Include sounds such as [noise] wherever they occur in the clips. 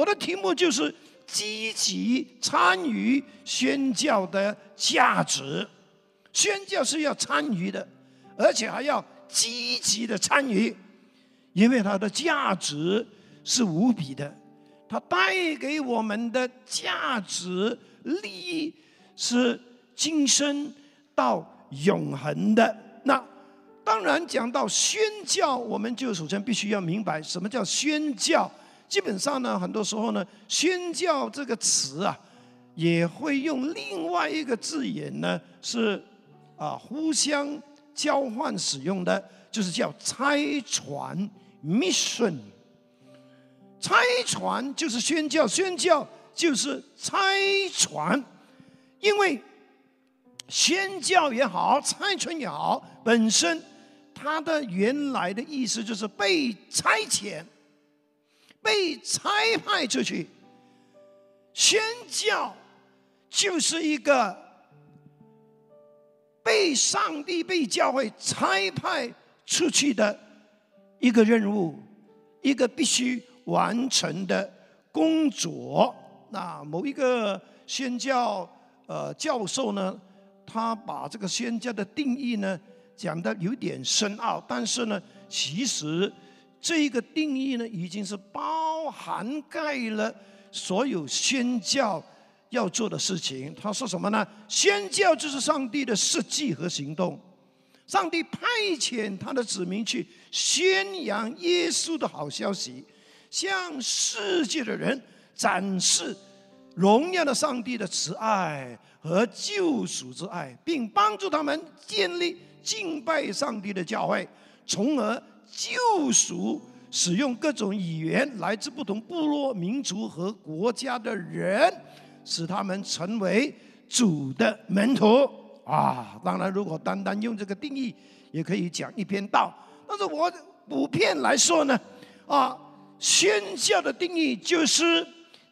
我的题目就是积极参与宣教的价值。宣教是要参与的，而且还要积极的参与，因为它的价值是无比的，它带给我们的价值利益是今生到永恒的。那当然讲到宣教，我们就首先必须要明白什么叫宣教。基本上呢，很多时候呢，宣教这个词啊，也会用另外一个字眼呢，是。啊，互相交换使用的，就是叫差传 （mission）。差传就是宣教，宣教就是差传。因为宣教也好，差传也好，本身它的原来的意思就是被差遣、被差派出去。宣教就是一个。被上帝、被教会差派出去的一个任务，一个必须完成的工作。那某一个宣教呃教授呢，他把这个宣教的定义呢讲的有点深奥，但是呢，其实这个定义呢已经是包含盖了所有宣教。要做的事情，他说什么呢？宣教就是上帝的设计和行动。上帝派遣他的子民去宣扬耶稣的好消息，向世界的人展示荣耀的上帝的慈爱和救赎之爱，并帮助他们建立敬拜上帝的教会，从而救赎使用各种语言来自不同部落、民族和国家的人。使他们成为主的门徒啊！当然，如果单单用这个定义，也可以讲一篇道。但是我普遍来说呢，啊，宣教的定义就是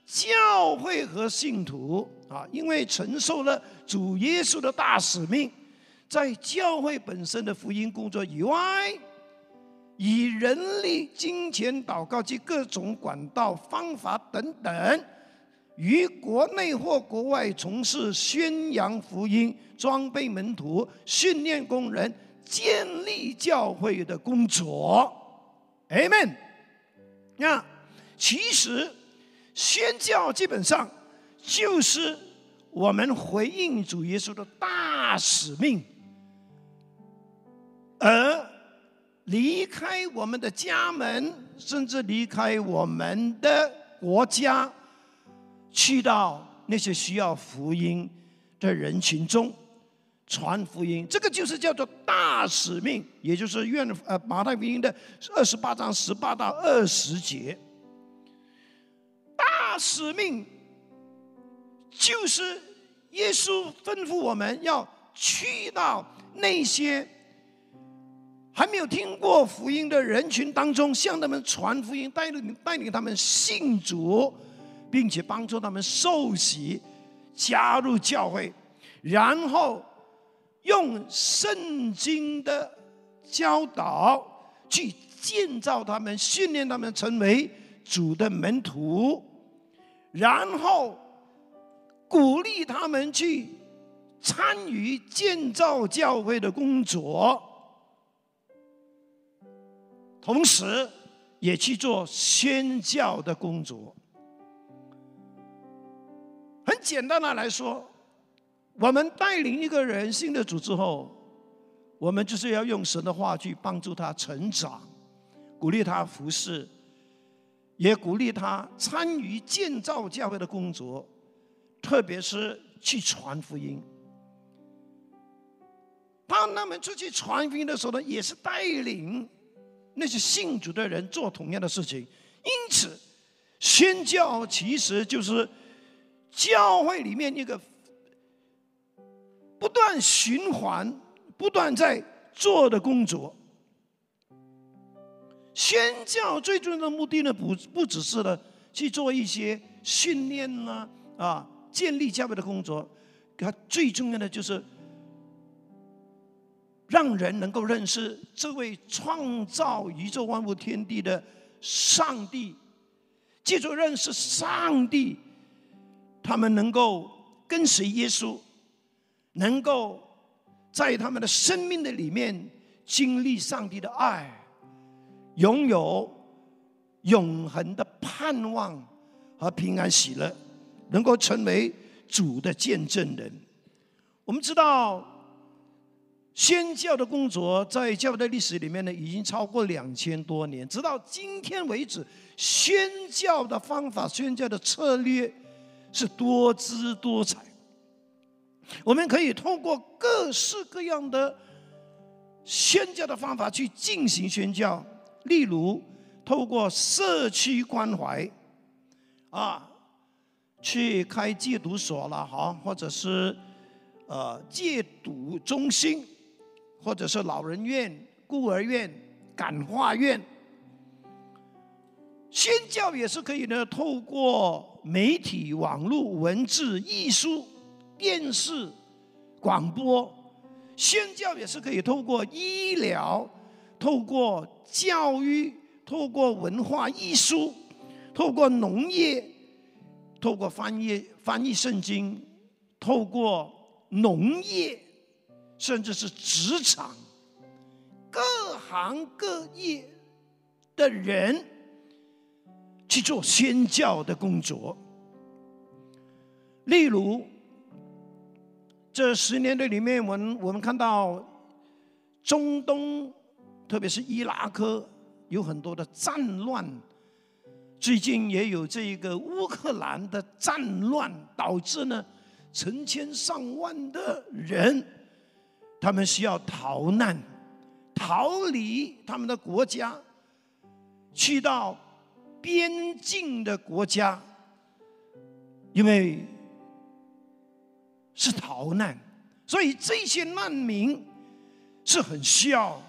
教会和信徒啊，因为承受了主耶稣的大使命，在教会本身的福音工作以外，以人力、金钱、祷告及各种管道、方法等等。于国内或国外从事宣扬福音、装备门徒、训练工人、建立教会的工作，Amen。那其实宣教基本上就是我们回应主耶稣的大使命，而离开我们的家门，甚至离开我们的国家。去到那些需要福音的人群中传福音，这个就是叫做大使命，也就是愿呃马太福音的二十八章十八到二十节。大使命就是耶稣吩咐我们要去到那些还没有听过福音的人群当中，向他们传福音，带领带领他们信主。并且帮助他们受洗、加入教会，然后用圣经的教导去建造他们、训练他们成为主的门徒，然后鼓励他们去参与建造教会的工作，同时也去做宣教的工作。很简单的来说，我们带领一个人信的主之后，我们就是要用神的话去帮助他成长，鼓励他服侍，也鼓励他参与建造教会的工作，特别是去传福音。当他们出去传福音的时候呢，也是带领那些信主的人做同样的事情。因此，宣教其实就是。教会里面一个不断循环、不断在做的工作，宣教最重要的目的呢，不不只是呢去做一些训练呢啊，建立教会的工作，它最重要的就是让人能够认识这位创造宇宙万物天地的上帝。记住认识上帝，他们能够跟随耶稣，能够在他们的生命的里面经历上帝的爱，拥有永恒的盼望和平安喜乐，能够成为主的见证人。我们知道。宣教的工作在教会的历史里面呢，已经超过两千多年。直到今天为止，宣教的方法、宣教的策略是多姿多彩。我们可以通过各式各样的宣教的方法去进行宣教，例如透过社区关怀，啊，去开戒毒所了，哈，或者是呃戒毒中心。或者是老人院、孤儿院、感化院，宣教也是可以呢。透过媒体、网络、文字、艺术、电视、广播，宣教也是可以透过医疗、透过教育、透过文化艺术、透过农业、透过翻译翻译圣经、透过农业。甚至是职场，各行各业的人去做宣教的工作。例如，这十年的里面，我们我们看到中东，特别是伊拉克，有很多的战乱。最近也有这一个乌克兰的战乱，导致呢成千上万的人。他们需要逃难，逃离他们的国家，去到边境的国家，因为是逃难，所以这些难民是很需要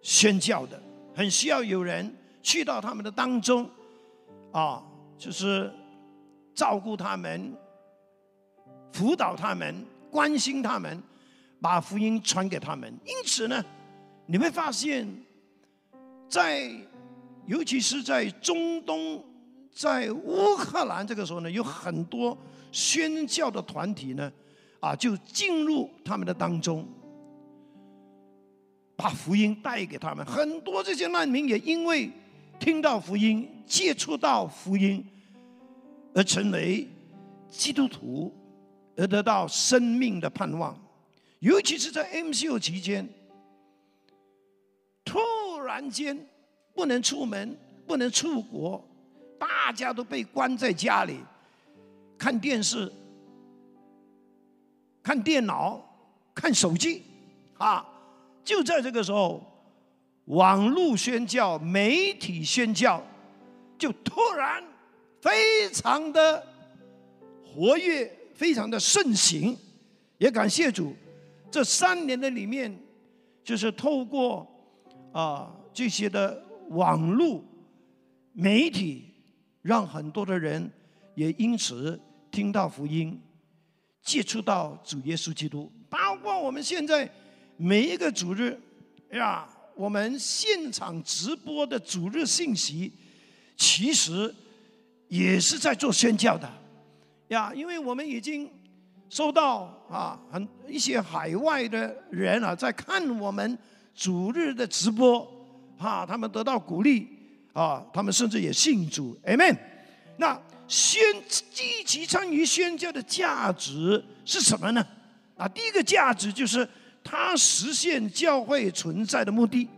宣教的，很需要有人去到他们的当中，啊，就是照顾他们、辅导他们、关心他们。把福音传给他们，因此呢，你会发现，在尤其是在中东，在乌克兰这个时候呢，有很多宣教的团体呢，啊，就进入他们的当中，把福音带给他们。很多这些难民也因为听到福音、接触到福音，而成为基督徒，而得到生命的盼望。尤其是在 MCO 期间，突然间不能出门、不能出国，大家都被关在家里看电视、看电脑、看手机，啊！就在这个时候，网络宣教、媒体宣教就突然非常的活跃、非常的盛行，也感谢主。这三年的里面，就是透过啊这些的网络媒体，让很多的人也因此听到福音，接触到主耶稣基督。包括我们现在每一个主日呀，我们现场直播的主日信息，其实也是在做宣教的呀，因为我们已经。收到啊，很一些海外的人啊，在看我们主日的直播，啊，他们得到鼓励啊，他们甚至也信主，amen。那宣积极参与宣教的价值是什么呢？啊，第一个价值就是它实现教会存在的目的，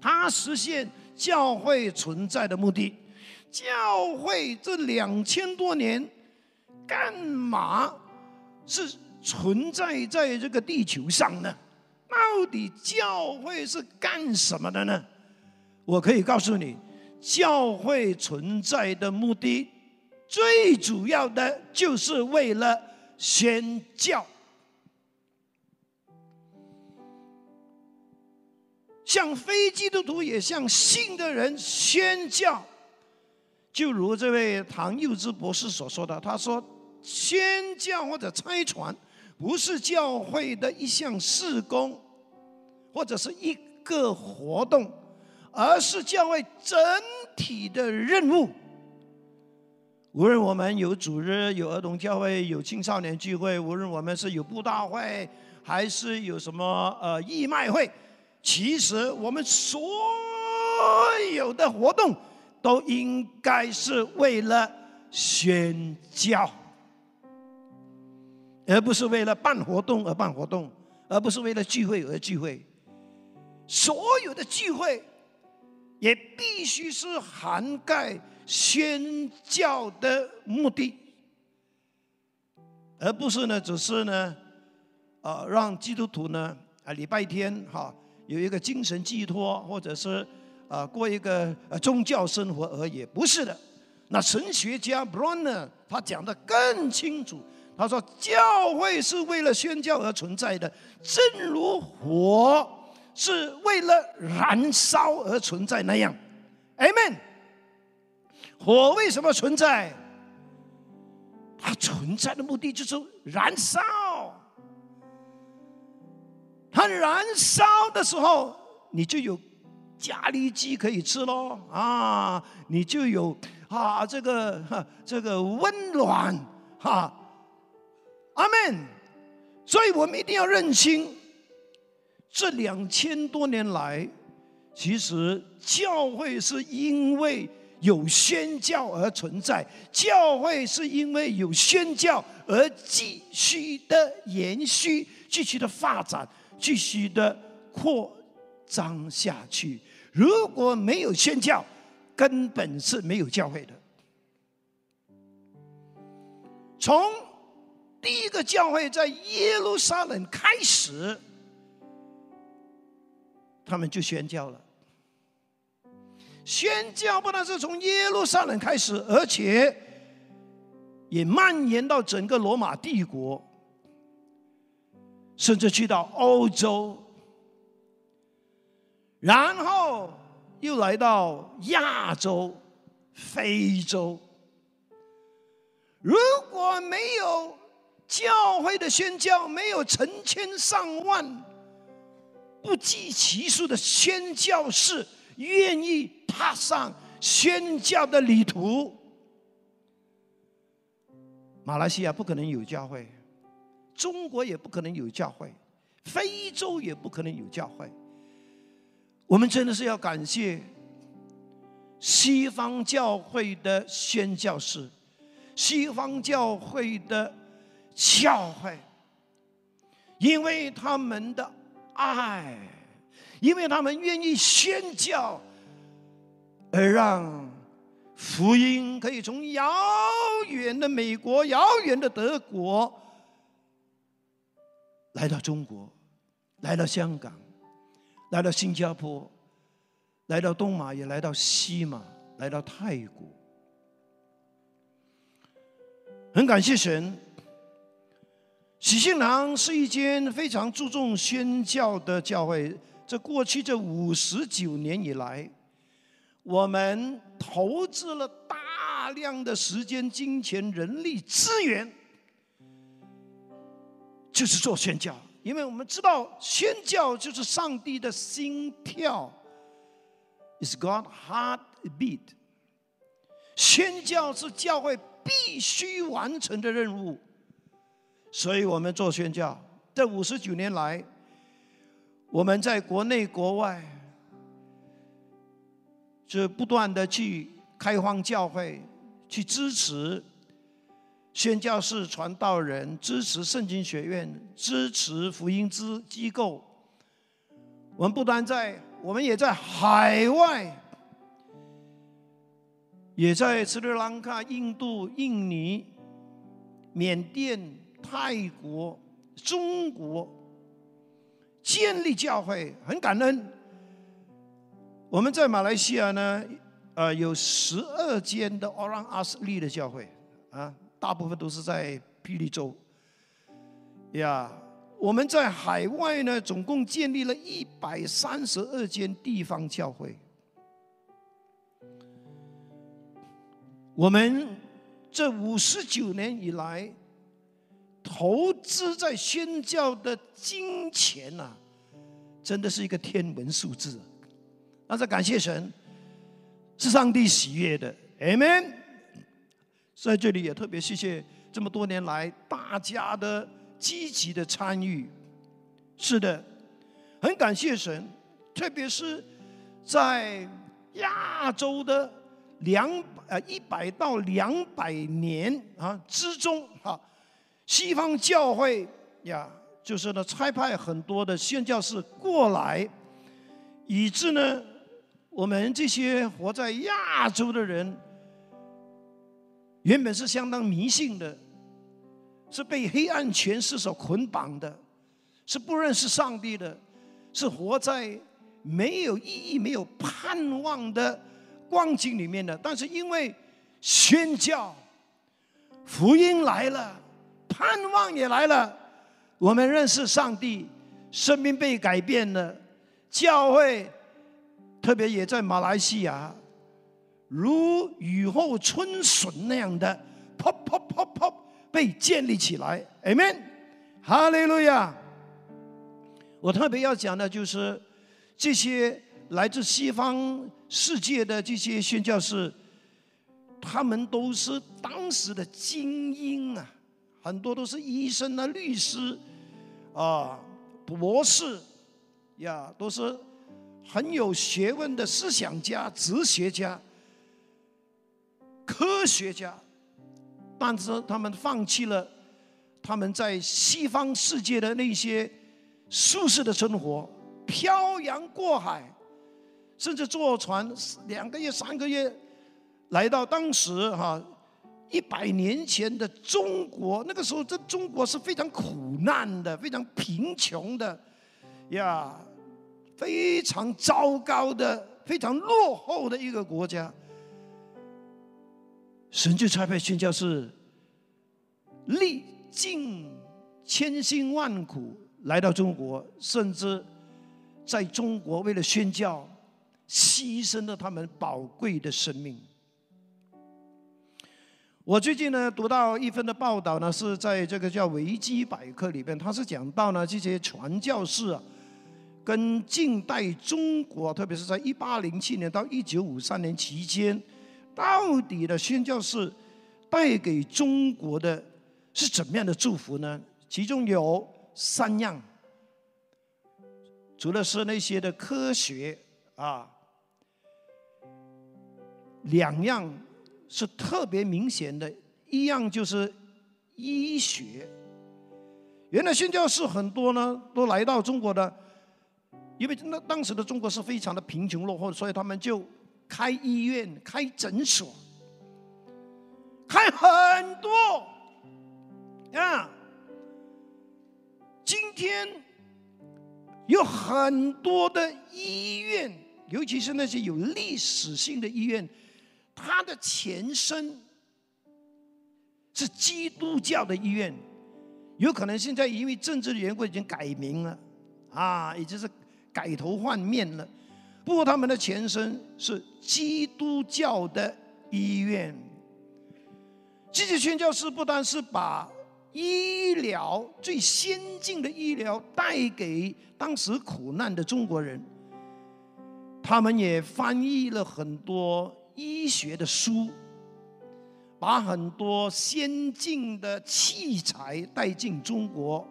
它实现教会存在的目的。教会这两千多年。干嘛是存在在这个地球上呢？到底教会是干什么的呢？我可以告诉你，教会存在的目的，最主要的就是为了宣教，向非基督徒也向信的人宣教。就如这位唐幼之博士所说的，他说。宣教或者拆船，不是教会的一项事工，或者是一个活动，而是教会整体的任务。无论我们有主日、有儿童教会、有青少年聚会，无论我们是有布道会，还是有什么呃义卖会，其实我们所有的活动都应该是为了宣教，而不是为了办活动而办活动，而不是为了聚会而聚会。所有的聚会也必须是涵盖。宣教的目的，而不是呢，只是呢，呃，让基督徒呢啊礼拜天哈有一个精神寄托，或者是啊过一个呃宗教生活而已，不是的。那神学家 Bronner 他讲的更清楚，他说教会是为了宣教而存在的，正如火是为了燃烧而存在那样。Amen。火为什么存在？它存在的目的就是燃烧。它燃烧的时候，你就有咖喱鸡可以吃喽啊！你就有啊这个这个温暖哈。阿门。所以我们一定要认清，这两千多年来，其实教会是因为。有宣教而存在，教会是因为有宣教而继续的延续、继续的发展、继续的扩张下去。如果没有宣教，根本是没有教会的。从第一个教会在耶路撒冷开始，他们就宣教了。宣教不但是从耶路撒冷开始，而且也蔓延到整个罗马帝国，甚至去到欧洲，然后又来到亚洲、非洲。如果没有教会的宣教，没有成千上万、不计其数的宣教士。愿意踏上宣教的旅途，马来西亚不可能有教会，中国也不可能有教会，非洲也不可能有教会。我们真的是要感谢西方教会的宣教士，西方教会的教会，因为他们的爱。因为他们愿意宣教，而让福音可以从遥远的美国、遥远的德国来到中国，来到香港，来到新加坡，来到东马，也来到西马，来到泰国。很感谢神，喜信堂是一间非常注重宣教的教会。这过去这五十九年以来，我们投资了大量的时间、金钱、人力资源，就是做宣教。因为我们知道，宣教就是上帝的心跳，is God heart beat。宣教是教会必须完成的任务，所以我们做宣教。这五十九年来。我们在国内国外，就不断的去开荒教会，去支持宣教士、传道人，支持圣经学院，支持福音之机构。我们不单在，我们也在海外，也在斯里兰卡、印度、印尼、缅甸、泰国、中国。建立教会很感恩。我们在马来西亚呢，呃，有十二间的 Orang Asli 的教会啊，大部分都是在霹雳州。呀，我们在海外呢，总共建立了一百三十二间地方教会。我们这五十九年以来。投资在宣教的金钱呐，真的是一个天文数字。那是感谢神，是上帝喜悦的，Amen。在这里也特别谢谢这么多年来大家的积极的参与。是的，很感谢神，特别是在亚洲的两呃一百到两百年啊之中啊，西方教会呀，就是呢差派很多的宣教士过来，以致呢。我们这些活在亚洲的人，原本是相当迷信的，是被黑暗权势所捆绑的，是不认识上帝的，是活在没有意义、没有盼望的光景里面的。但是因为宣教、福音来了，盼望也来了，我们认识上帝，生命被改变了，教会。特别也在马来西亚，如雨后春笋那样的，pop pop pop pop 被建立起来，amen，哈利路亚。我特别要讲的就是这些来自西方世界的这些宣教士，他们都是当时的精英啊，很多都是医生啊、律师啊、博士呀，都是。很有学问的思想家、哲学家、科学家，但是他们放弃了他们在西方世界的那些舒适的生活，漂洋过海，甚至坐船两个月、三个月，来到当时哈一百年前的中国。那个时候，这中国是非常苦难的、非常贫穷的呀。非常糟糕的、非常落后的一个国家，神就差派宣教士历尽千辛万苦来到中国，甚至在中国为了宣教，牺牲了他们宝贵的生命。我最近呢读到一份的报道呢，是在这个叫维基百科里边，他是讲到呢这些传教士啊。跟近代中国，特别是在一八零七年到一九五三年期间，到底的宣教士带给中国的是怎么样的祝福呢？其中有三样，除了是那些的科学啊，两样是特别明显的，一样就是医学。原来宣教士很多呢，都来到中国的。因为那当时的中国是非常的贫穷落后，所以他们就开医院、开诊所，开很多啊。今天有很多的医院，尤其是那些有历史性的医院，它的前身是基督教的医院，有可能现在因为政治的缘故已经改名了啊，已经是。改头换面了，不过他们的前身是基督教的医院。积极宣教士不单是把医疗最先进的医疗带给当时苦难的中国人，他们也翻译了很多医学的书，把很多先进的器材带进中国，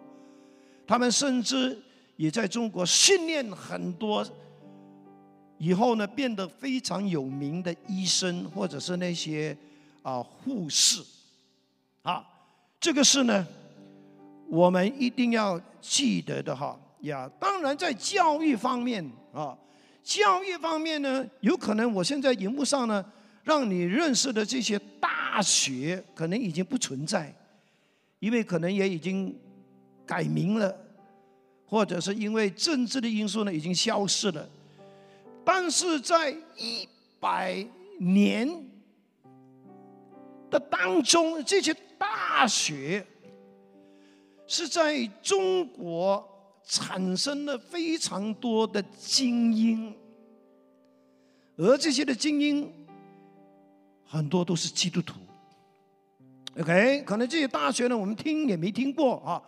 他们甚至。也在中国训练很多，以后呢变得非常有名的医生或者是那些啊护士，啊，这个是呢我们一定要记得的哈呀。当然在教育方面啊，教育方面呢，有可能我现在荧幕上呢让你认识的这些大学可能已经不存在，因为可能也已经改名了。或者是因为政治的因素呢，已经消失了。但是在一百年的当中，这些大学是在中国产生了非常多的精英，而这些的精英很多都是基督徒。OK，可能这些大学呢，我们听也没听过啊。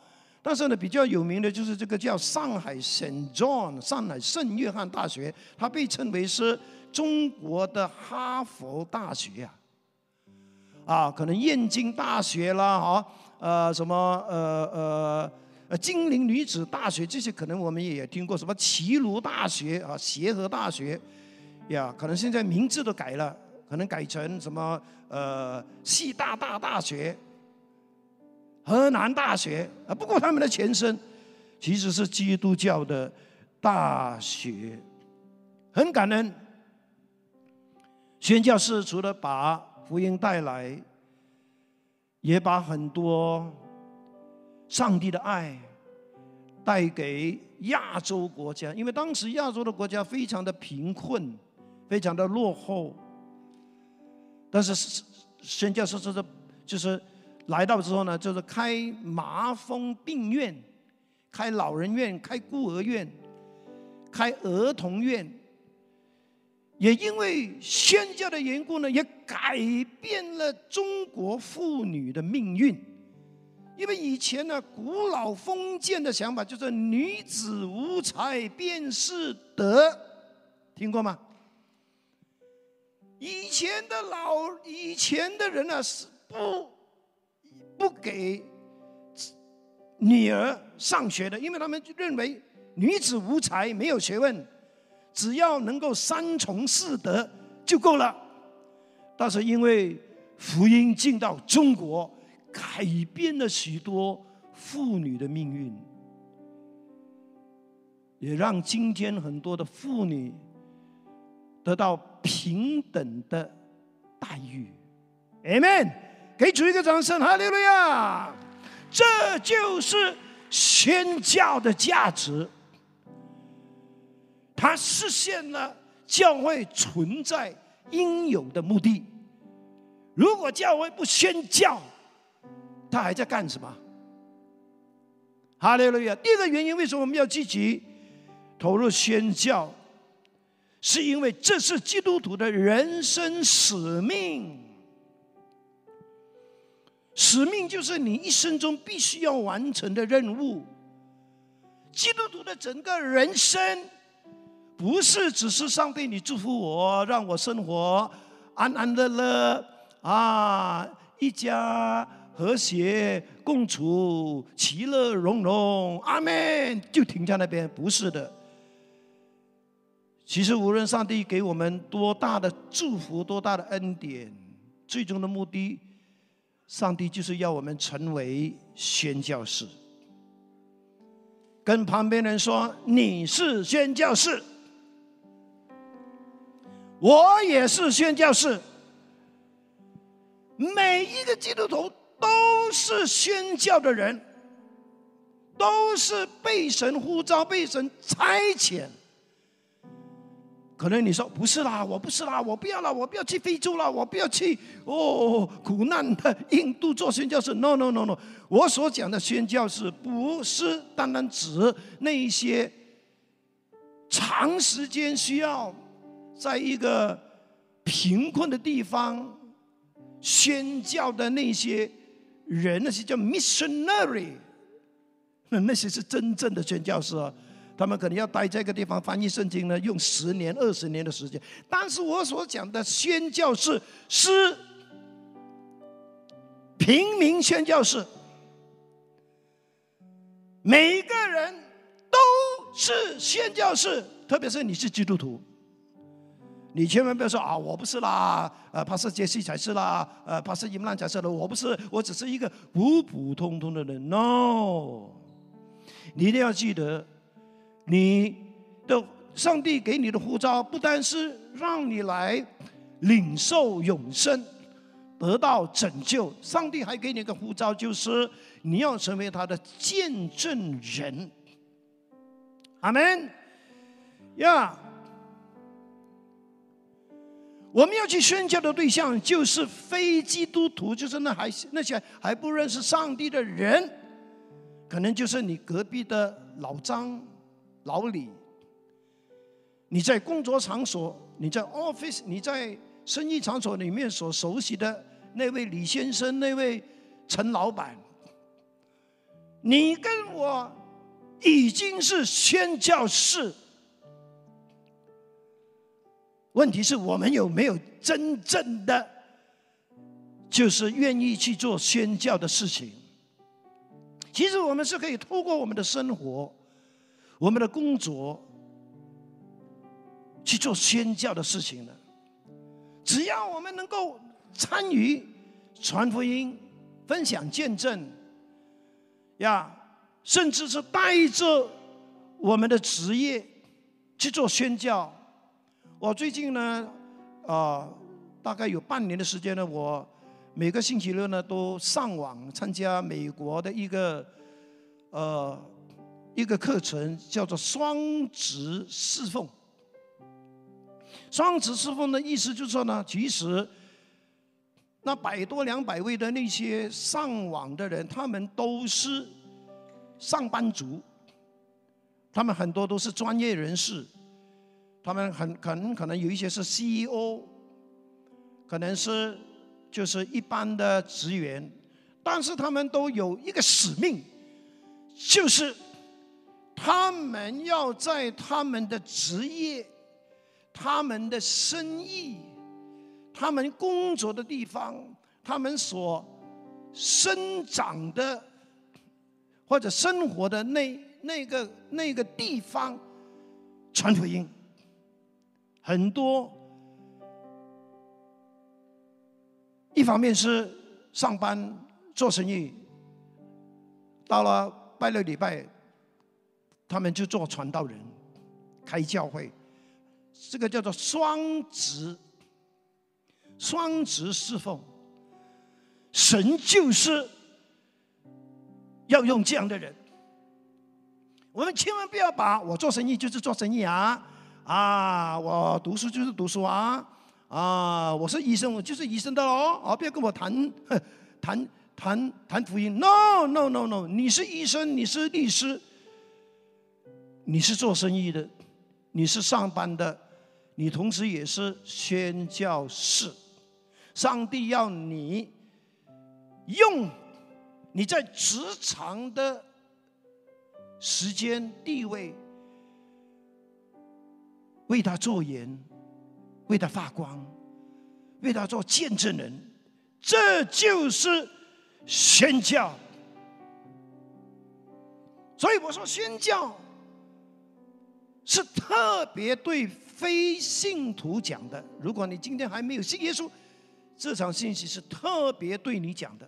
但是呢，比较有名的就是这个叫上海圣 John 上海圣约翰大学，它被称为是中国的哈佛大学啊。啊，可能燕京大学啦，啊，呃，什么呃呃呃金陵女子大学这些，可能我们也听过，什么齐鲁大学啊，协和大学，呀，可能现在名字都改了，可能改成什么呃西大大大学。河南大学啊，不过他们的前身其实是基督教的大学。很感恩，宣教士除了把福音带来，也把很多上帝的爱带给亚洲国家，因为当时亚洲的国家非常的贫困，非常的落后。但是宣教士就是就是。来到之后呢，就是开麻风病院、开老人院、开孤儿院、开儿童院，也因为宣教的缘故呢，也改变了中国妇女的命运。因为以前呢，古老封建的想法就是女子无才便是德，听过吗？以前的老以前的人呢是不。不给女儿上学的，因为他们认为女子无才没有学问，只要能够三从四德就够了。但是因为福音进到中国，改变了许多妇女的命运，也让今天很多的妇女得到平等的待遇。Amen。给主一个掌声，哈利路亚！这就是宣教的价值，它实现了教会存在应有的目的。如果教会不宣教，他还在干什么？哈利路亚！第二个原因，为什么我们要积极投入宣教？是因为这是基督徒的人生使命。使命就是你一生中必须要完成的任务。基督徒的整个人生，不是只是上帝你祝福我，让我生活安安乐乐啊，一家和谐共处，其乐融融，阿门，就停在那边，不是的。其实无论上帝给我们多大的祝福，多大的恩典，最终的目的。上帝就是要我们成为宣教士，跟旁边人说你是宣教士，我也是宣教士，每一个基督徒都是宣教的人，都是被神呼召、被神差遣。可能你说不是啦，我不是啦，我不要了，我不要去非洲了，我不要去哦苦难的印度做宣教士。No No No No，我所讲的宣教士不是单单指那一些长时间需要在一个贫困的地方宣教的那些人，那些叫 missionary，那那些是真正的宣教士啊。他们可能要待这个地方翻译圣经呢，用十年、二十年的时间。但是我所讲的宣教士是平民宣教士，每一个人都是宣教士，特别是你是基督徒，你千万不要说啊，我不是啦，呃，帕斯杰西才是啦，呃，帕斯伊曼才是的，我不是，我只是一个普普通通的人。No，你一定要记得。你的上帝给你的护照，不单是让你来领受永生、得到拯救，上帝还给你一个护照，就是你要成为他的见证人。阿门。呀，我们要去宣教的对象就是非基督徒，就是那还那些还不认识上帝的人，可能就是你隔壁的老张。老李，你在工作场所，你在 office，你在生意场所里面所熟悉的那位李先生，那位陈老板，你跟我已经是宣教士，问题是我们有没有真正的，就是愿意去做宣教的事情？其实我们是可以透过我们的生活、我们的工作去做宣教的事情的。只要我们能够参与传福音、分享见证，呀，甚至是带着我们的职业去做宣教。我最近呢，啊，大概有半年的时间呢，我每个星期六呢都上网参加美国的一个呃一个课程，叫做双职侍奉。双职侍奉的意思就是说呢，其实那百多两百位的那些上网的人，他们都是上班族，他们很多都是专业人士，他们很可能可能有一些是 CEO，可能是就是一般的职员，但是他们都有一个使命，就是他们要在他们的职业。他们的生意，他们工作的地方，他们所生长的或者生活的那那个那个地方，传福音，很多。一方面是上班做生意，到了拜六礼拜，他们就做传道人，开教会。这个叫做双职，双职侍奉。神就是要用这样的人。我们千万不要把我做生意就是做生意啊，啊，我读书就是读书啊，啊，我是医生我就是医生的喽，啊，不要跟我谈 [laughs] 谈谈谈福音。No No No No，你是医生，你是律师，你是做生意的，你是上班的。你同时也是宣教士，上帝要你用你在职场的时间地位，为他做盐，为他发光，为他做见证人，这就是宣教。所以我说宣教是特别对。非信徒讲的，如果你今天还没有信耶稣，这场信息是特别对你讲的，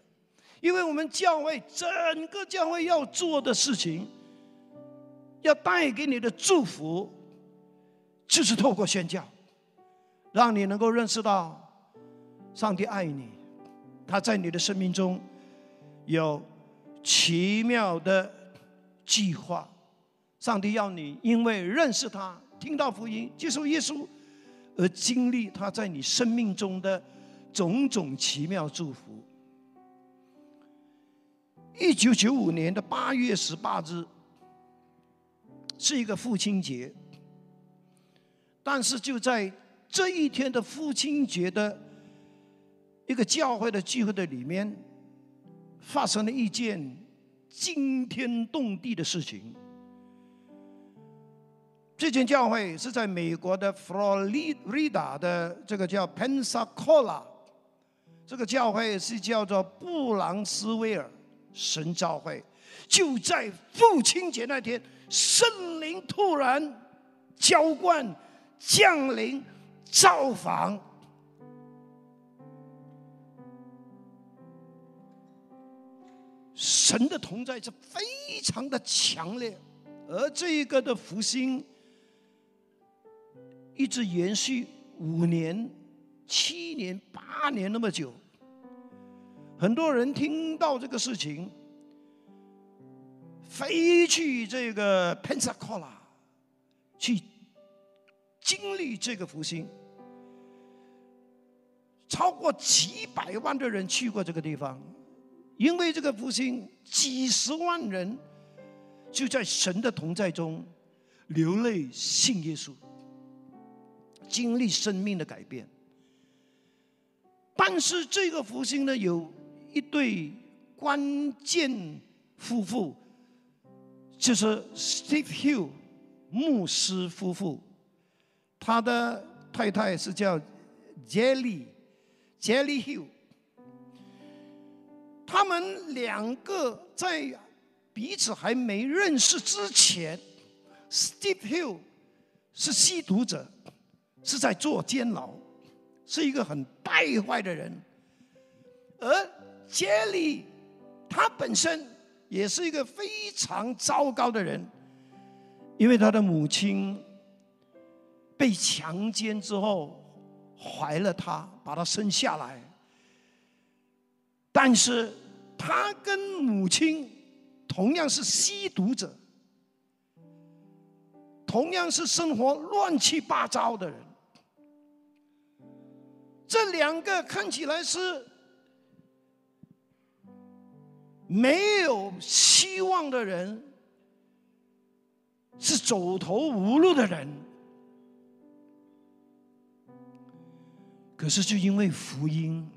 因为我们教会整个教会要做的事情，要带给你的祝福，就是透过宣教，让你能够认识到上帝爱你，他在你的生命中有奇妙的计划，上帝要你因为认识他。听到福音，接受耶稣，而经历他在你生命中的种种奇妙祝福。一九九五年的八月十八日是一个父亲节，但是就在这一天的父亲节的一个教会的聚会的里面，发生了一件惊天动地的事情。这间教会是在美国的佛罗里达的这个叫 Pensacola，这个教会是叫做布朗斯威尔神教会。就在父亲节那天，圣灵突然浇灌、降临、造访，神的同在是非常的强烈，而这一个的福星。一直延续五年、七年、八年那么久，很多人听到这个事情，飞去这个 Pensacola 去经历这个福星，超过几百万的人去过这个地方，因为这个福星，几十万人就在神的同在中流泪信耶稣。经历生命的改变，但是这个福星呢，有一对关键夫妇就是 Steve Hill 牧师夫妇，他的太太是叫 Jelly Jelly Hill。他们两个在彼此还没认识之前，Steve Hill 是吸毒者，是在坐监牢，是一个很败坏的人。而 Jelly 他本身也是一个非常糟糕的人，因为他的母亲被强奸之后怀了他，把他生下来，但是他跟母亲。同样是吸毒者，同样是生活乱七八糟的人，这两个看起来是没有希望的人，是走投无路的人，可是就因为福音，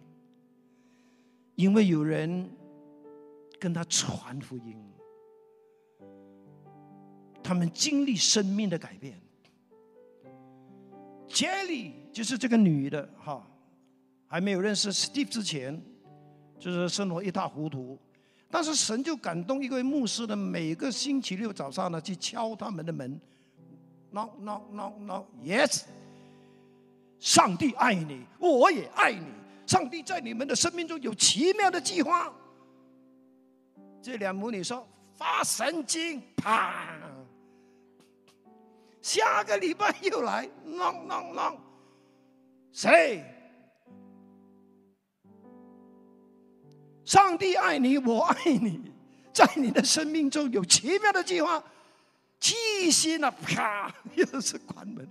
因为有人。跟他传福音，他们经历生命的改变。Jelly 就是这个女的哈，还没有认识 Steve 之前，就是生活一塌糊涂。但是神就感动一位牧师的，每个星期六早上呢，去敲他们的门，knock knock knock knock，yes，上帝爱你，我也爱你，上帝在你们的生命中有奇妙的计划。这两母女说发神经，啪！下个礼拜又来，no no no，谁？上帝爱你，我爱你，在你的生命中有奇妙的计划。气息呢？啪！又是关门。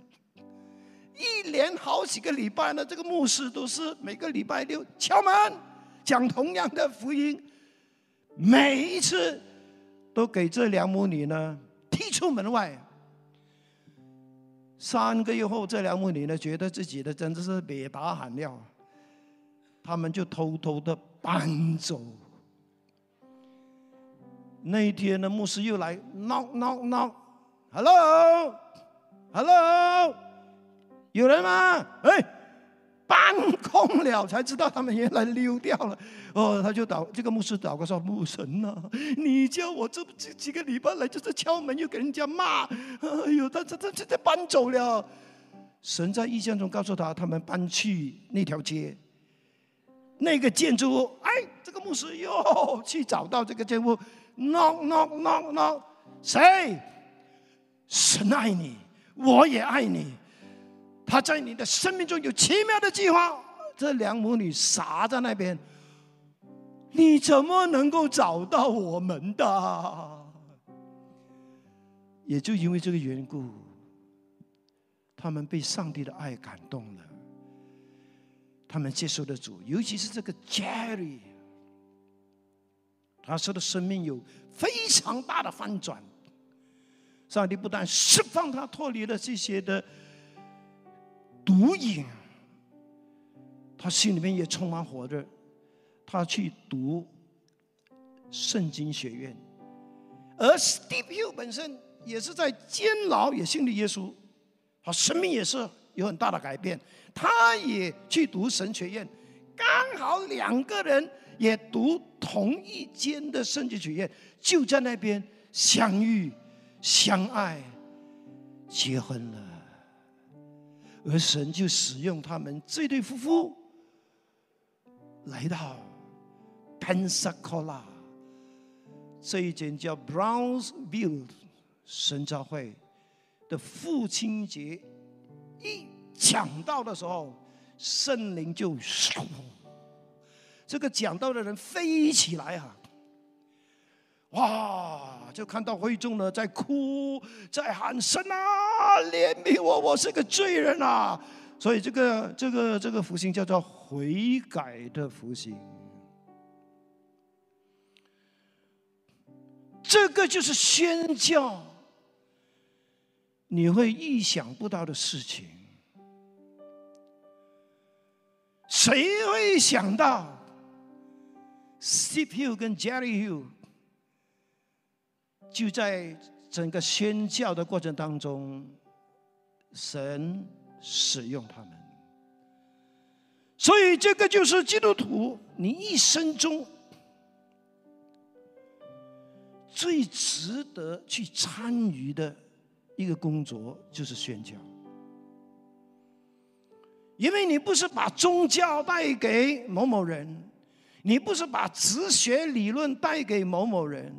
一连好几个礼拜呢，这个牧师都是每个礼拜六敲门，讲同样的福音。每一次都给这两母女呢踢出门外。三个月后，这两母女呢觉得自己的真的是别打喊料，他们就偷偷的搬走。那一天呢，牧师又来 knock knock knock，hello，hello，有人吗？哎。搬空了，才知道他们原来溜掉了。哦，他就祷这个牧师祷告说：“牧神呐，你叫我这这几个礼拜来就是敲门又给人家骂，哎呦，他这这这这搬走了。”神在意象中告诉他，他们搬去那条街，那个建筑物。哎，这个牧师又去找到这个建筑物，no no no no，谁？神爱你，我也爱你。他在你的生命中有奇妙的计划。这两母女傻在那边，你怎么能够找到我们的？也就因为这个缘故，他们被上帝的爱感动了，他们接受了主。尤其是这个 Jerry，他说的生命有非常大的翻转。上帝不但释放他脱离了这些的。毒瘾，他心里面也充满火热。他去读圣经学院，而 Steve Hill 本身也是在监牢也信了耶稣，他生命也是有很大的改变。他也去读神学院，刚好两个人也读同一间的圣经学院，就在那边相遇、相爱、结婚了。而神就使用他们这对夫妇来到 Pensacola 这一间叫 Brownsville 神召会的父亲节一讲到的时候，圣灵就这个讲到的人飞起来啊！哇！就看到会众呢在哭，在喊神啊，怜悯我，我是个罪人啊！所以这个这个这个福星叫做悔改的福星，这个就是宣教，你会意想不到的事情。谁会想到 Steve Hill 跟 Jerry Hugh？就在整个宣教的过程当中，神使用他们。所以，这个就是基督徒你一生中最值得去参与的一个工作，就是宣教。因为你不是把宗教带给某某人，你不是把哲学理论带给某某人，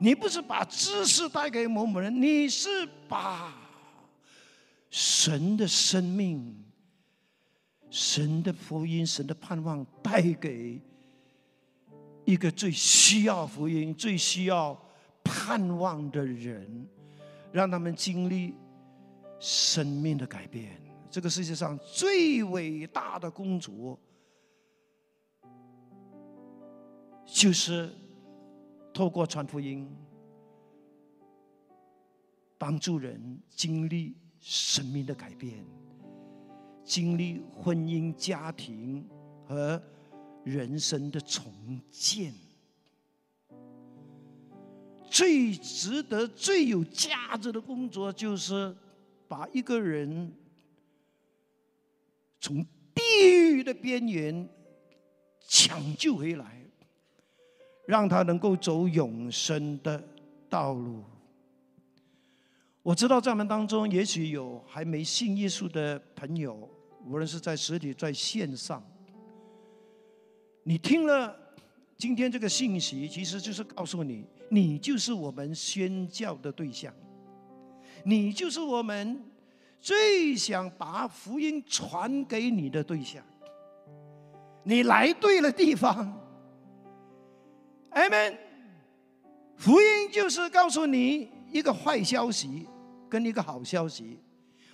你不是把知识带给某某人，你是把神的生命、神的福音、神的盼望带给一个最需要福音、最需要盼望的人，让他们经历生命的改变。这个世界上最伟大的工作，就是透过传福音，帮助人经历生命的改变，经历婚姻、家庭和人生的重建。最值得、最有价值的工作，就是把一个人。从地狱的边缘抢救回来，让他能够走永生的道路。我知道在我们当中，也许有还没信耶稣的朋友，无论是在实体在线上，你听了今天这个信息，其实就是告诉你，你就是我们宣教的对象，你就是我们。最想把福音传给你的对象，你来对了地方。阿门。福音就是告诉你一个坏消息跟一个好消息。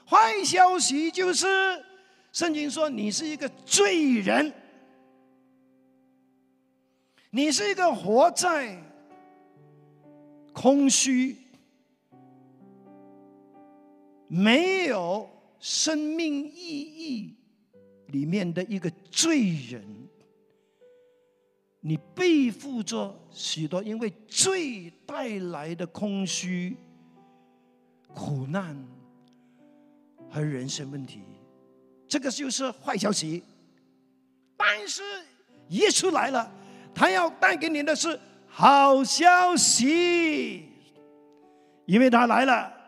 坏消息就是圣经说你是一个罪人，你是一个活在空虚。没有生命意义里面的一个罪人，你背负着许多因为罪带来的空虚、苦难和人生问题，这个就是坏消息。但是耶稣来了，他要带给你的是好消息，因为他来了。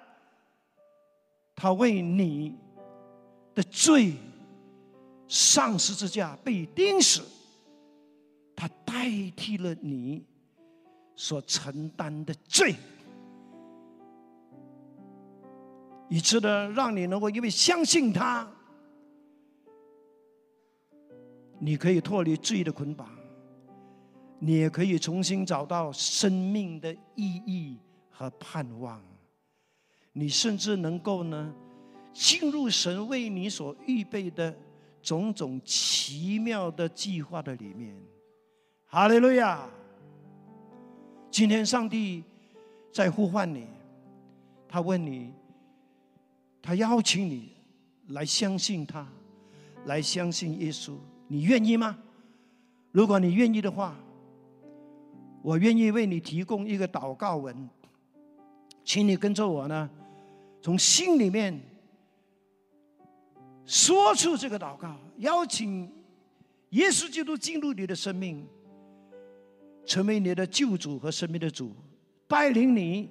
他为你的罪上十字架被钉死，代替了你所承担的罪，以致呢，让你能够因为相信他，你可以脱离罪的捆绑，你也可以重新找到生命的意义和盼望。你甚至能够呢，进入神为你所预备的种种奇妙的计划的里面。哈利路亚！今天上帝在呼唤你，他问你，他邀请你来相信他，来相信耶稣，你愿意吗？如果你愿意的话，我愿意为你提供一个祷告文，请你跟着我呢。从心里面说出这个祷告，邀请耶稣基督进入你的生命，成为你的救主和生命的主，带领你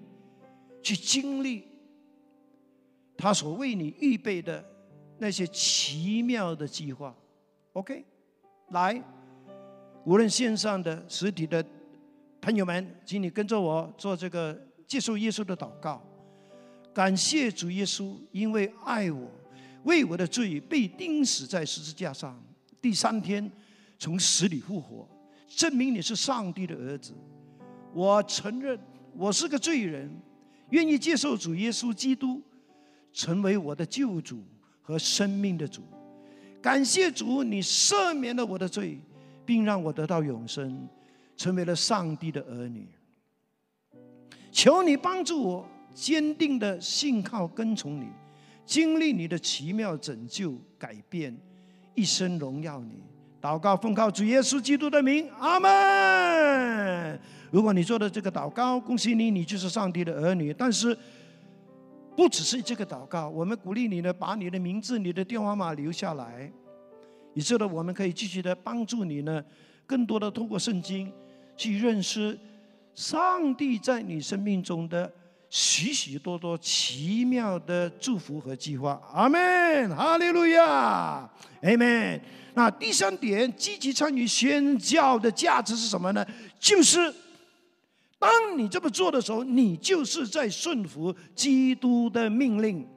去经历他所为你预备的那些奇妙的计划。OK，来，无论线上的、实体的朋友们，请你跟着我做这个接受耶稣的祷告。感谢主耶稣，因为爱我，为我的罪被钉死在十字架上，第三天从死里复活，证明你是上帝的儿子。我承认我是个罪人，愿意接受主耶稣基督成为我的救主和生命的主。感谢主，你赦免了我的罪，并让我得到永生，成为了上帝的儿女。求你帮助我。坚定的信靠跟从你，经历你的奇妙拯救改变，一生荣耀你。祷告奉靠主耶稣基督的名，阿门。如果你做的这个祷告，恭喜你，你就是上帝的儿女。但是不只是这个祷告，我们鼓励你呢，把你的名字、你的电话码留下来，以至呢，我们可以继续的帮助你呢，更多的通过圣经去认识上帝在你生命中的。许许多多奇妙的祝福和计划，阿门，哈利路亚，阿门。那第三点，积极参与宣教的价值是什么呢？就是当你这么做的时候，你就是在顺服基督的命令，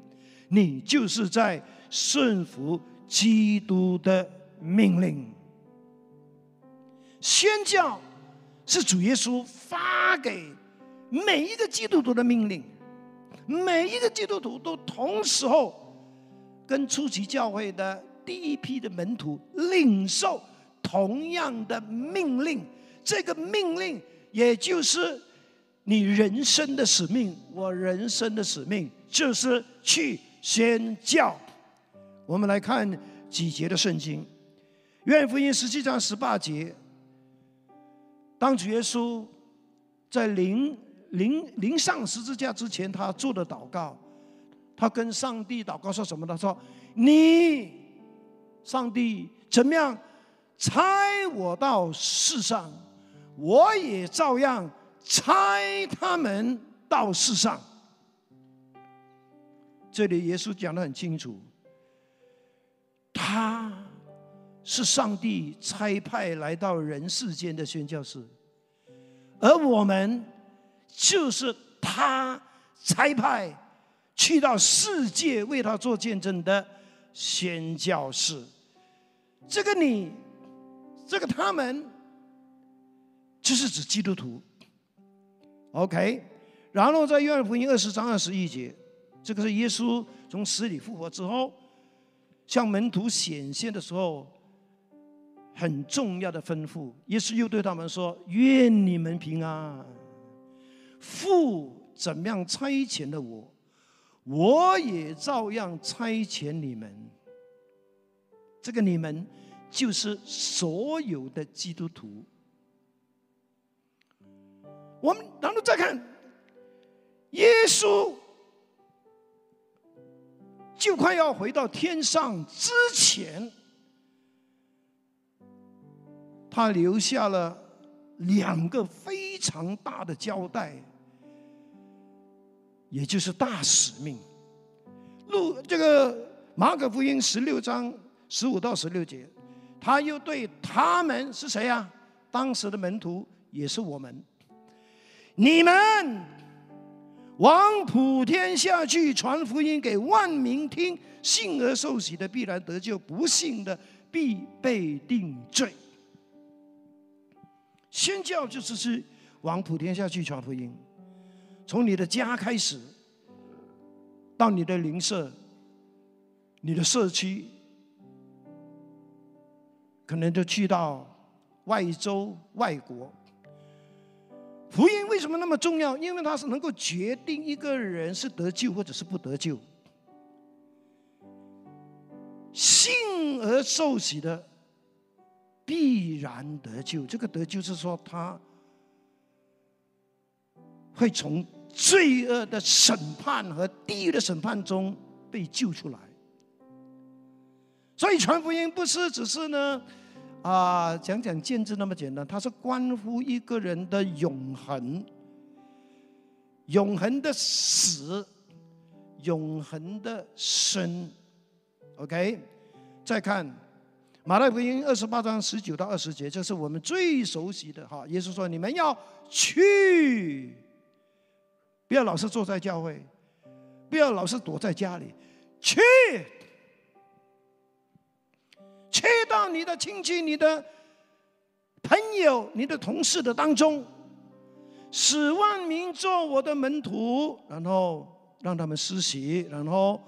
你就是在顺服基督的命令。宣教是主耶稣发给。每一个基督徒的命令，每一个基督徒都同时候跟初级教会的第一批的门徒领受同样的命令。这个命令也就是你人生的使命。我人生的使命就是去宣教。我们来看几节的圣经，《约福音》十七章十八节，当主耶稣在临。临临上十字架之前，他做的祷告，他跟上帝祷告说什么？他说：“你，上帝怎么样差我到世上，我也照样差他们到世上。”这里耶稣讲的很清楚，他是上帝差派来到人世间的宣教士，而我们。就是他差派去到世界为他做见证的宣教士，这个你，这个他们，就是指基督徒。OK，然后在约翰福音二十章二十一节，这个是耶稣从死里复活之后向门徒显现的时候很重要的吩咐。耶稣又对他们说：“愿你们平安。”父怎么样差遣了我，我也照样差遣你们。这个你们就是所有的基督徒。我们然后再看，耶稣就快要回到天上之前，他留下了两个非常大的交代。也就是大使命。路这个马可福音十六章十五到十六节，他又对他们是谁呀？当时的门徒也是我们。你们往普天下去传福音给万民听，信而受洗的必然得救，不信的必被定罪。宣教就是是往普天下去传福音。从你的家开始，到你的邻舍、你的社区，可能就去到外州、外国。福音为什么那么重要？因为它是能够决定一个人是得救或者是不得救。信而受洗的，必然得救。这个得救是说他。会从罪恶的审判和地狱的审判中被救出来。所以传福音不是只是呢，啊讲讲见证那么简单，它是关乎一个人的永恒、永恒的死、永恒的生。OK，再看马太福音二十八章十九到二十节，这是我们最熟悉的哈。耶稣说：“你们要去。”不要老是坐在教会，不要老是躲在家里，去，去到你的亲戚、你的朋友、你的同事的当中，使万民做我的门徒，然后让他们实习，然后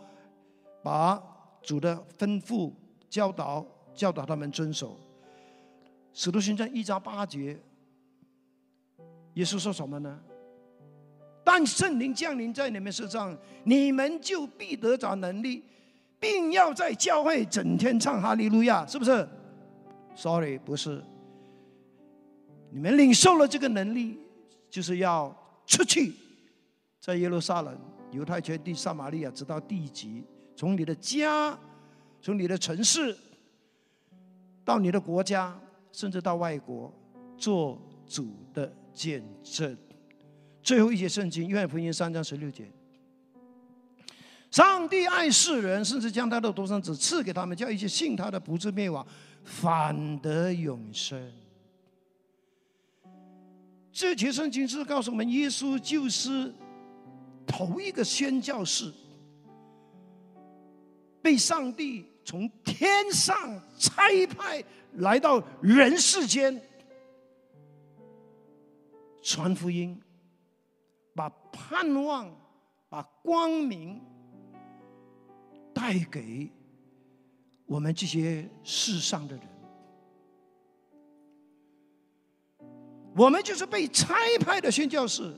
把主的吩咐教导教导他们遵守。使徒行传一章八节，耶稣说什么呢？当圣灵降临在你们身上，你们就必得着能力，并要在教会整天唱哈利路亚，是不是？Sorry，不是。你们领受了这个能力，就是要出去，在耶路撒冷、犹太全地、撒玛利亚，直到地极，从你的家，从你的城市，到你的国家，甚至到外国，做主的见证。最后一节圣经，约翰福音三章十六节。上帝爱世人，甚至将他的独生子赐给他们，叫一切信他的不至灭亡，反得永生。这节圣经是告诉我们，耶稣就是头一个宣教士，被上帝从天上差派来到人世间，传福音，盼望，把光明。带给我们这些世上的人，我们就是被差派的宣教士。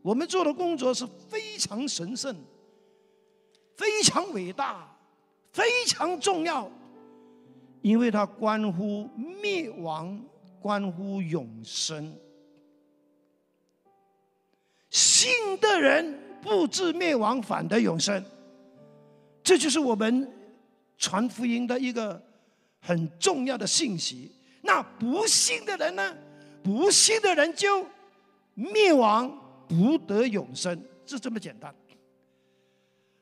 我们做的工作是非常神圣、非常伟大、非常重要，因为它关乎灭亡，关乎永生。信的人不知灭亡，反得永生。这就是我们传福音的一个很重要的信息。那不信的人呢？不信的人就灭亡，不得永生，是这么简单。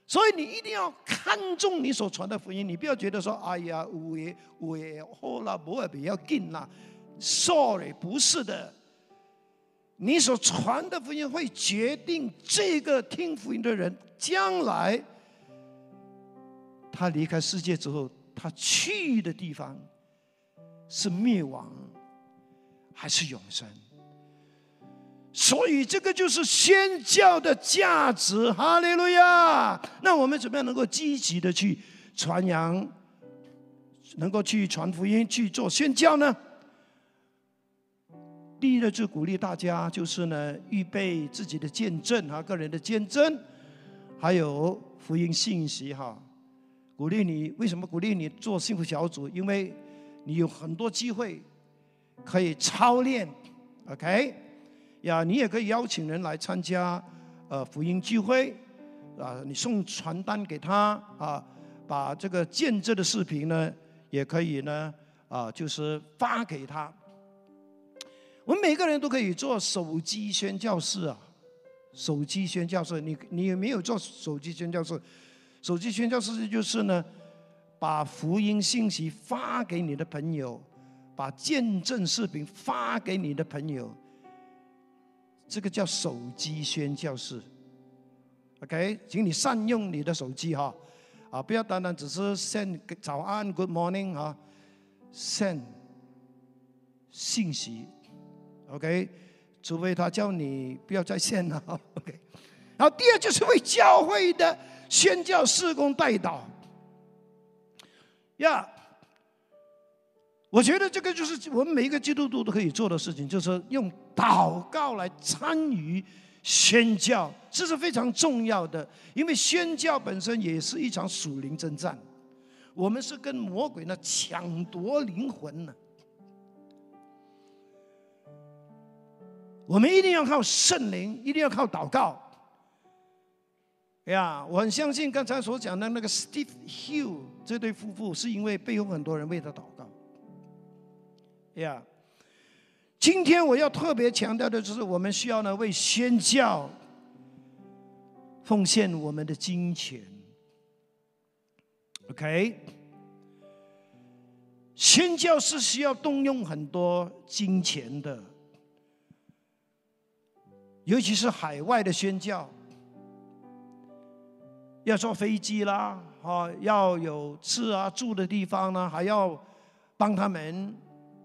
所以你一定要看重你所传的福音，你不要觉得说：“哎呀，我也，我也好了，不会比较近啦。” Sorry，不是的。你所传的福音会决定这个听福音的人将来。他离开世界之后，他去的地方是灭亡还是永生？所以这个就是宣教的价值，哈利路亚！那我们怎么样能够积极的去传扬，能够去传福音、去做宣教呢？第一呢，就鼓励大家，就是呢，预备自己的见证啊，个人的见证，还有福音信息哈。鼓励你，为什么鼓励你做幸福小组？因为你有很多机会可以操练，OK？呀，你也可以邀请人来参加呃福音聚会啊，你送传单给他啊，把这个见证的视频呢，也可以呢啊，就是发给他。我们每个人都可以做手机宣教士啊，手机宣教士，你你有没有做手机宣教士？手机宣教室就是呢，把福音信息发给你的朋友，把见证视频发给你的朋友，这个叫手机宣教士。OK，请你善用你的手机哈，啊，不要单单只是 send 早安 Good morning 啊，send 信息，OK，除非他叫你不要再线了，OK。然后第二就是为教会的。宣教事工带祷，呀，我觉得这个就是我们每一个基督徒都可以做的事情，就是用祷告来参与宣教，这是非常重要的。因为宣教本身也是一场属灵征战，我们是跟魔鬼呢抢夺灵魂呢，我们一定要靠圣灵，一定要靠祷告。哎呀，我很相信刚才所讲的那个 Steve Hill 这对夫妇，是因为背后很多人为他祷告。哎呀，今天我要特别强调的就是，我们需要呢为宣教奉献我们的金钱。OK，宣教是需要动用很多金钱的，尤其是海外的宣教。要坐飞机啦，哈，要有吃啊住的地方呢，还要帮他们，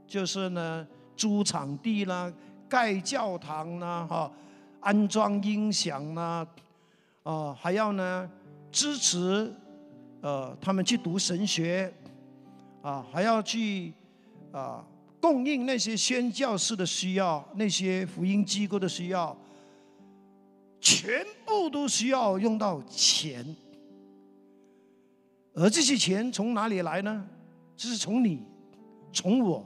就是呢租场地啦，盖教堂啦，哈，安装音响啦，啊，还要呢支持呃他们去读神学，啊，还要去啊供应那些宣教士的需要，那些福音机构的需要。全部都需要用到钱，而这些钱从哪里来呢？这是从你、从我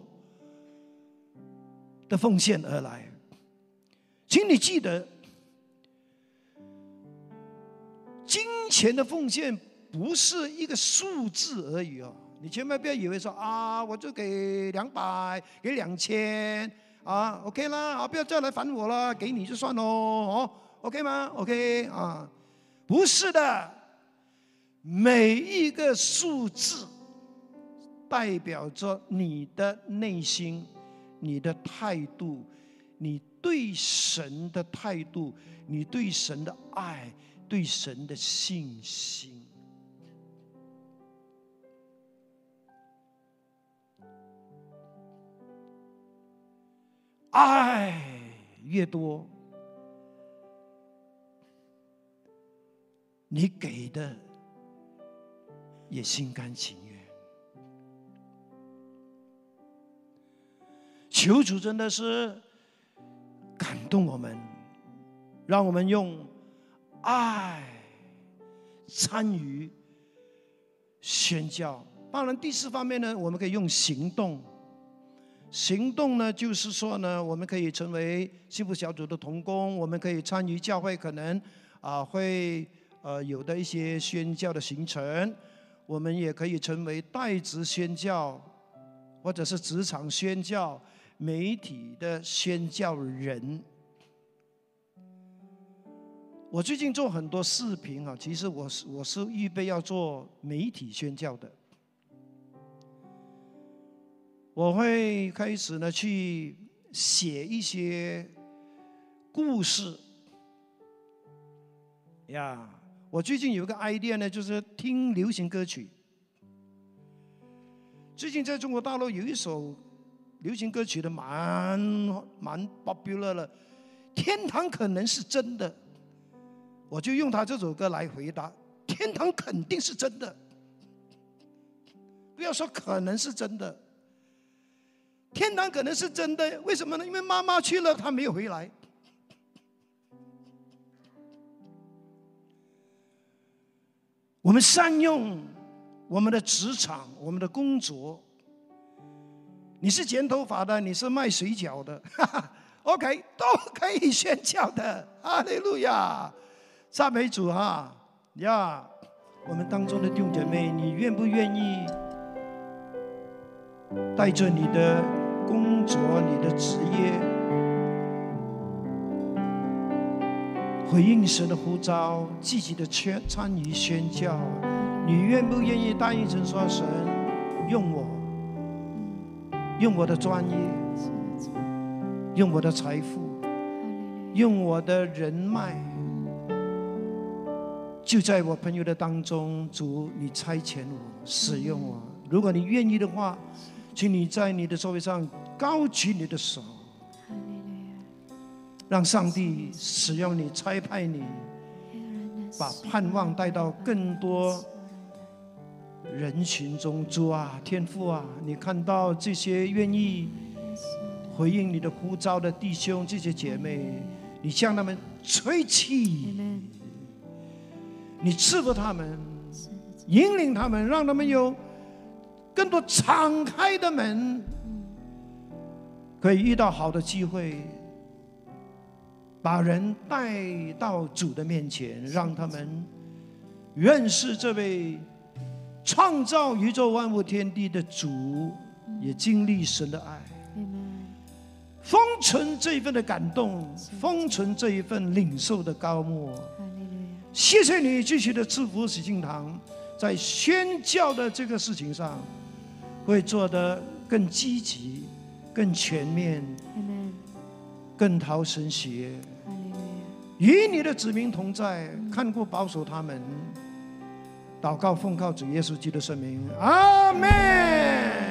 的奉献而来。请你记得，金钱的奉献不是一个数字而已哦。你千万不要以为说啊，我就给两百，给两千啊，OK 啦，啊，不要再来烦我了，给你就算喽，哦，OK 吗？OK 啊，不是的，每一个数字代表着你的内心、你的态度、你对神的态度、你对神的爱、对神的信心。爱越多，你给的也心甘情愿。求主真的是感动我们，让我们用爱参与宣教。当然，第四方面呢，我们可以用行动。行动呢，就是说呢，我们可以成为幸福小组的同工，我们可以参与教会可能啊会呃有的一些宣教的行程，我们也可以成为代职宣教，或者是职场宣教、媒体的宣教人。我最近做很多视频啊，其实我是我是预备要做媒体宣教的。我会开始呢去写一些故事呀。我最近有个 idea 呢，就是听流行歌曲。最近在中国大陆有一首流行歌曲的蛮蛮 popular 了，《天堂可能是真的》，我就用他这首歌来回答：天堂肯定是真的，不要说可能是真的。天堂可能是真的，为什么呢？因为妈妈去了，他没有回来。我们善用我们的职场，我们的工作。你是剪头发的，你是卖水饺的哈哈，[laughs] OK，都可以宣教的。哈利路亚，赞美主哈呀！我们当中的弟兄姐妹，你愿不愿意带着你的？工作，你的职业，回应神的呼召，积极的参参与宣教，你愿不愿意答应神说：“神用我，用我的专业，用我的财富，用我的人脉，就在我朋友的当中，主你差遣我，使用我。如果你愿意的话。”请你在你的座位上高举你的手，让上帝使用你，差派你，把盼望带到更多人群中。主啊，天父啊，你看到这些愿意回应你的呼召的弟兄、这些姐妹，你向他们吹气，你赐福他们，引领他们，让他们有。更多敞开的门，可以遇到好的机会，把人带到主的面前，让他们认识这位创造宇宙万物天地的主，也经历神的爱。封存这一份的感动，封存这一份领受的高莫。谢谢你继续的赐福喜敬堂，在宣教的这个事情上。会做得更积极、更全面、更讨神喜悦。与你的子民同在，看顾保守他们。祷告奉靠主耶稣基督的圣名，阿门。